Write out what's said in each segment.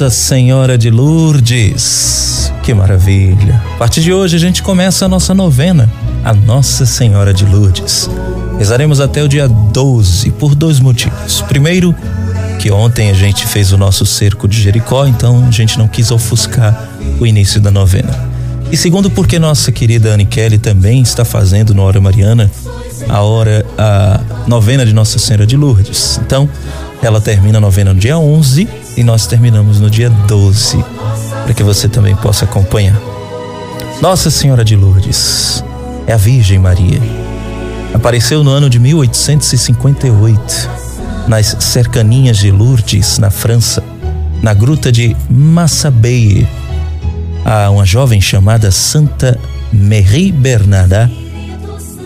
Nossa Senhora de Lourdes. Que maravilha! A partir de hoje a gente começa a nossa novena, a Nossa Senhora de Lourdes. Rezaremos até o dia 12 por dois motivos. Primeiro, que ontem a gente fez o nosso cerco de Jericó, então a gente não quis ofuscar o início da novena. E segundo, porque nossa querida Anne Kelly também está fazendo no Hora Mariana a hora, a novena de Nossa Senhora de Lourdes. Então, ela termina a novena no dia 11 e nós terminamos no dia 12, para que você também possa acompanhar. Nossa Senhora de Lourdes é a Virgem Maria. Apareceu no ano de 1858, nas cercaninhas de Lourdes, na França, na gruta de Massabeille a uma jovem chamada Santa Marie Bernarda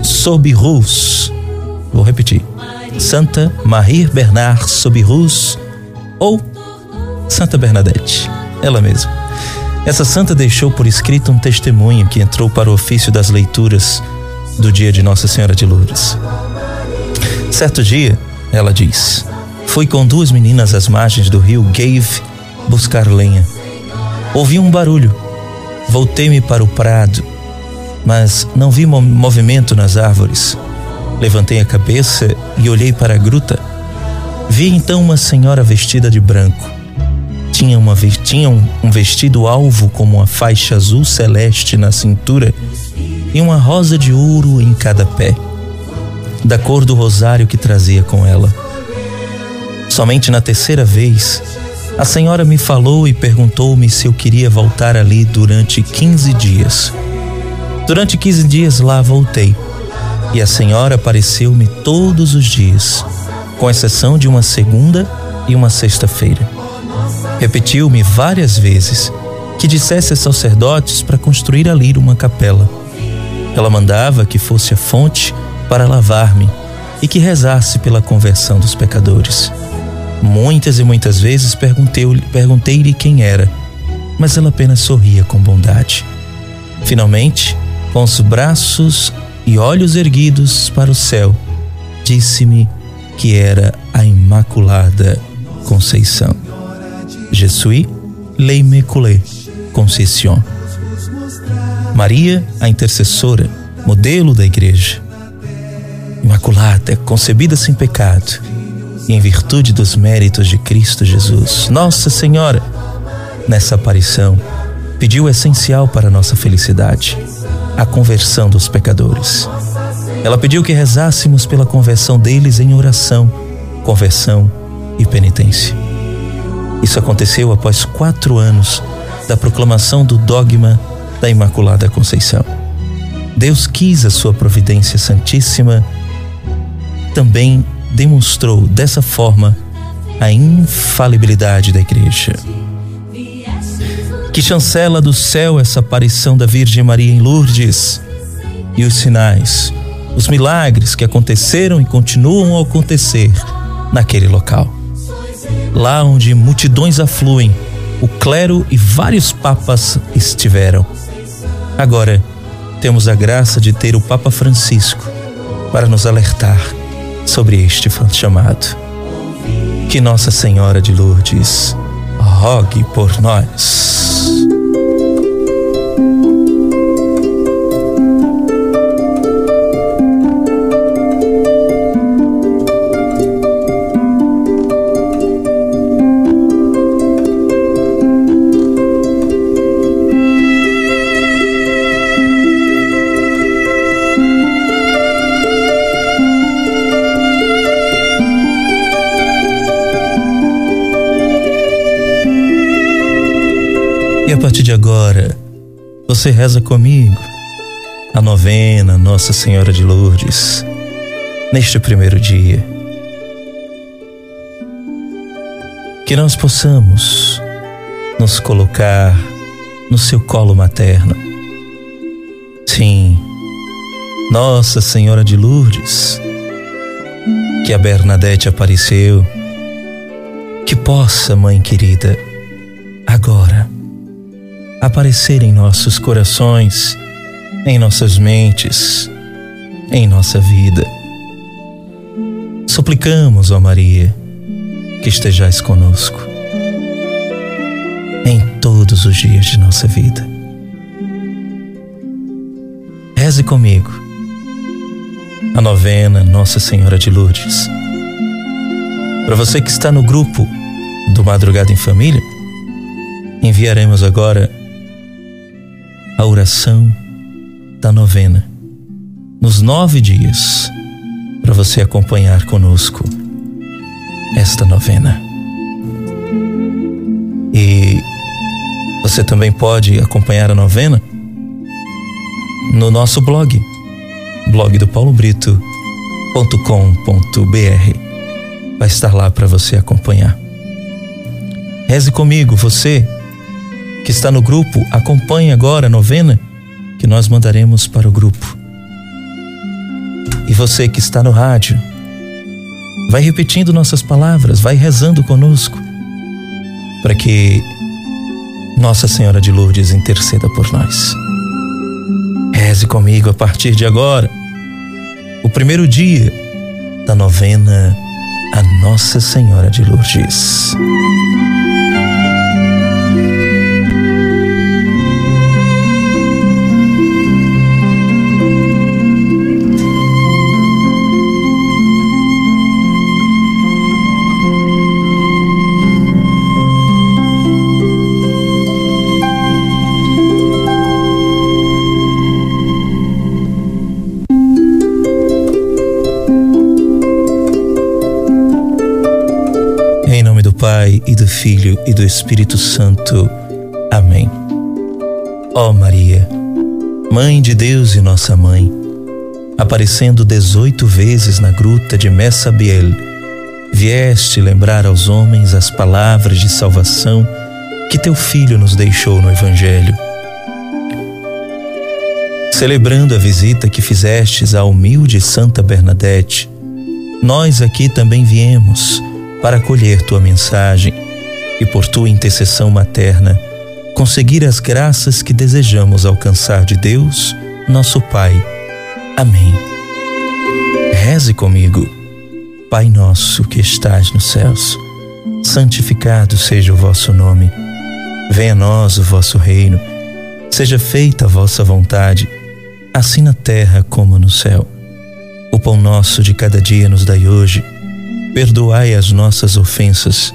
Sobirus. Vou repetir. Santa Marie Bernard Sobirus ou Santa Bernadette, ela mesma. Essa santa deixou por escrito um testemunho que entrou para o ofício das leituras do dia de Nossa Senhora de Lourdes. Certo dia, ela diz: Fui com duas meninas às margens do rio Gave buscar lenha. Ouvi um barulho Voltei-me para o prado, mas não vi movimento nas árvores. Levantei a cabeça e olhei para a gruta. Vi então uma senhora vestida de branco. Tinha, uma, tinha um vestido alvo como uma faixa azul celeste na cintura e uma rosa de ouro em cada pé, da cor do rosário que trazia com ela. Somente na terceira vez a senhora me falou e perguntou-me se eu queria voltar ali durante 15 dias. Durante 15 dias lá voltei. E a senhora apareceu-me todos os dias, com exceção de uma segunda e uma sexta-feira. Repetiu-me várias vezes que dissesse aos sacerdotes para construir ali uma capela. Ela mandava que fosse a fonte para lavar-me e que rezasse pela conversão dos pecadores. Muitas e muitas vezes perguntei-lhe quem era, mas ela apenas sorria com bondade. Finalmente, com os braços e olhos erguidos para o céu, disse-me que era a Imaculada Conceição. Je suis l'Immaculée Conceição. Maria, a intercessora, modelo da igreja. Imaculada, concebida sem pecado e em virtude dos méritos de Cristo Jesus, Nossa Senhora, nessa aparição, pediu o essencial para nossa felicidade, a conversão dos pecadores. Ela pediu que rezássemos pela conversão deles em oração, conversão e penitência. Isso aconteceu após quatro anos da proclamação do dogma da Imaculada Conceição. Deus quis a sua providência santíssima também demonstrou dessa forma a infalibilidade da igreja. Que chancela do céu essa aparição da Virgem Maria em Lourdes e os sinais, os milagres que aconteceram e continuam a acontecer naquele local. Lá onde multidões afluem, o clero e vários papas estiveram. Agora, temos a graça de ter o Papa Francisco para nos alertar sobre este chamado. Que Nossa Senhora de Lourdes rogue por nós. E a partir de agora, você reza comigo a novena Nossa Senhora de Lourdes, neste primeiro dia. Que nós possamos nos colocar no seu colo materno. Sim, Nossa Senhora de Lourdes, que a Bernadette apareceu, que possa, Mãe querida, agora aparecer em nossos corações, em nossas mentes, em nossa vida. Suplicamos, ó Maria, que estejais conosco. em todos os dias de nossa vida. Reze comigo a novena Nossa Senhora de Lourdes. Para você que está no grupo do Madrugada em Família, enviaremos agora a oração da novena nos nove dias para você acompanhar conosco esta novena. E você também pode acompanhar a novena no nosso blog, blog do Paulo Brito.com.br. Vai estar lá para você acompanhar. Reze comigo, você que está no grupo, acompanhe agora a novena que nós mandaremos para o grupo. E você que está no rádio, vai repetindo nossas palavras, vai rezando conosco, para que Nossa Senhora de Lourdes interceda por nós. Reze comigo a partir de agora, o primeiro dia da novena a Nossa Senhora de Lourdes. Filho e do Espírito Santo. Amém. Ó Maria, Mãe de Deus e nossa mãe, aparecendo dezoito vezes na gruta de Messabiel, vieste lembrar aos homens as palavras de salvação que teu Filho nos deixou no Evangelho. Celebrando a visita que fizestes à humilde Santa Bernadette, nós aqui também viemos para acolher tua mensagem e, por tua intercessão materna, conseguir as graças que desejamos alcançar de Deus, nosso Pai. Amém. Reze comigo. Pai nosso que estás nos céus, santificado seja o vosso nome. Venha a nós o vosso reino. Seja feita a vossa vontade, assim na terra como no céu. O pão nosso de cada dia nos dai hoje Perdoai as nossas ofensas,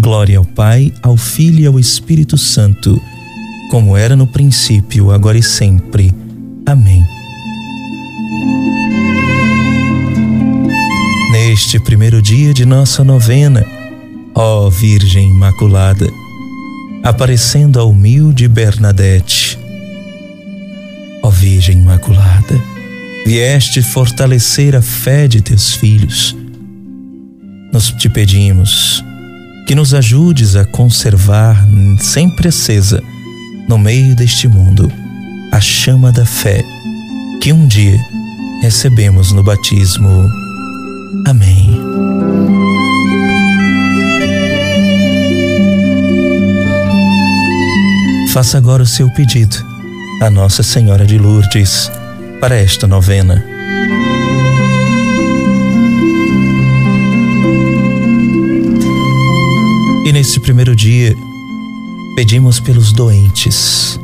Glória ao Pai, ao Filho e ao Espírito Santo, como era no princípio, agora e sempre. Amém. Neste primeiro dia de nossa novena, ó Virgem Imaculada, aparecendo a humilde Bernadette, ó Virgem Imaculada, vieste fortalecer a fé de teus filhos. Nós te pedimos que nos ajudes a conservar sempre acesa, no meio deste mundo, a chama da fé que um dia recebemos no batismo. Amém. Faça agora o seu pedido a Nossa Senhora de Lourdes para esta novena. E neste primeiro dia, pedimos pelos doentes,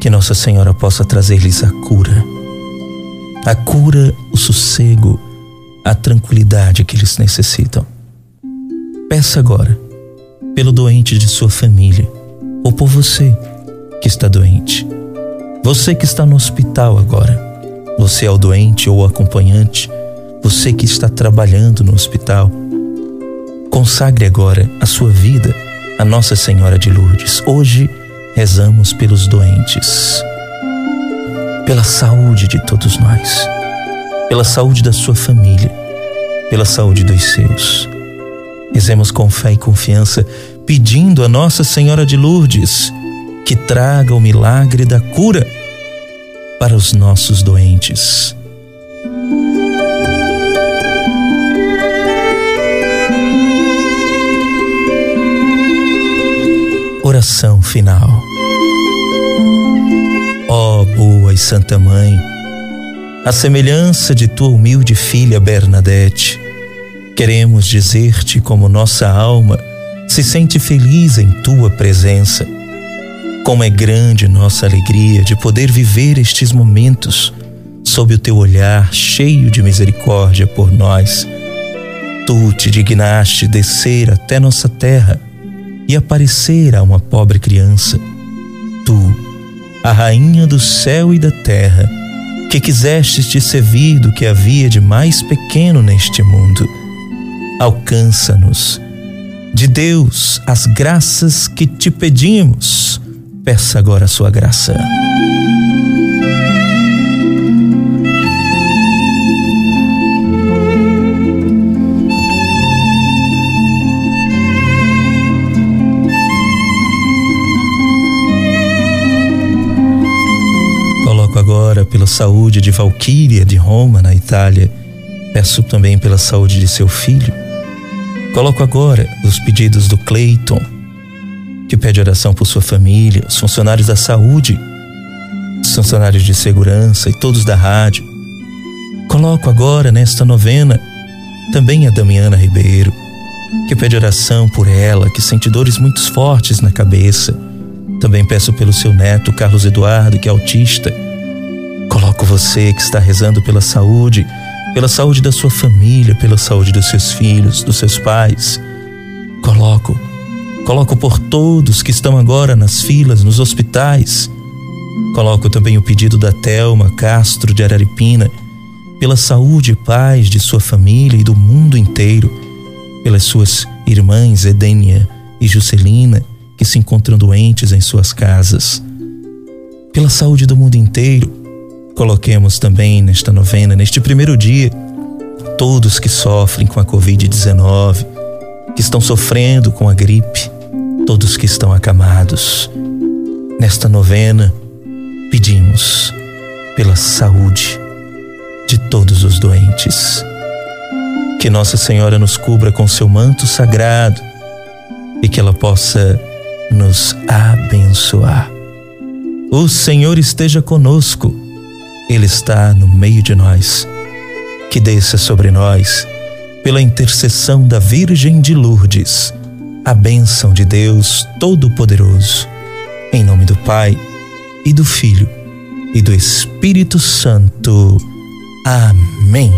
que Nossa Senhora possa trazer-lhes a cura. A cura, o sossego, a tranquilidade que eles necessitam. Peça agora, pelo doente de sua família, ou por você que está doente você que está no hospital agora, você é o doente ou o acompanhante, você que está trabalhando no hospital, consagre agora a sua vida a Nossa Senhora de Lourdes. Hoje rezamos pelos doentes, pela saúde de todos nós, pela saúde da sua família, pela saúde dos seus. Rezemos com fé e confiança pedindo a Nossa Senhora de Lourdes que traga o milagre da cura para os nossos doentes. Oração final. Ó oh, boa e santa mãe, a semelhança de tua humilde filha Bernadette, queremos dizer-te como nossa alma se sente feliz em tua presença. Como é grande nossa alegria de poder viver estes momentos sob o teu olhar cheio de misericórdia por nós. Tu te dignaste descer até nossa terra e aparecer a uma pobre criança. Tu, a rainha do céu e da terra, que quisestes te servir do que havia de mais pequeno neste mundo. Alcança-nos de Deus as graças que te pedimos. Peça agora a sua graça. Saúde de Valquíria de Roma, na Itália. Peço também pela saúde de seu filho Coloco agora os pedidos do Cleiton, que pede oração por sua família, os funcionários da saúde, os funcionários de segurança e todos da rádio. Coloco agora nesta novena também a Damiana Ribeiro, que pede oração por ela, que sente dores muito fortes na cabeça. Também peço pelo seu neto, Carlos Eduardo, que é autista. Coloco você que está rezando pela saúde pela saúde da sua família, pela saúde dos seus filhos, dos seus pais. Coloco, coloco por todos que estão agora nas filas, nos hospitais. Coloco também o pedido da Telma Castro de Araripina, pela saúde e paz de sua família e do mundo inteiro, pelas suas irmãs Edênia e Juscelina, que se encontram doentes em suas casas, pela saúde do mundo inteiro, Coloquemos também nesta novena, neste primeiro dia, todos que sofrem com a Covid-19, que estão sofrendo com a gripe, todos que estão acamados. Nesta novena, pedimos pela saúde de todos os doentes. Que Nossa Senhora nos cubra com seu manto sagrado e que ela possa nos abençoar. O Senhor esteja conosco ele está no meio de nós. Que desça sobre nós, pela intercessão da Virgem de Lourdes, a bênção de Deus Todo-Poderoso. Em nome do Pai, e do Filho, e do Espírito Santo. Amém.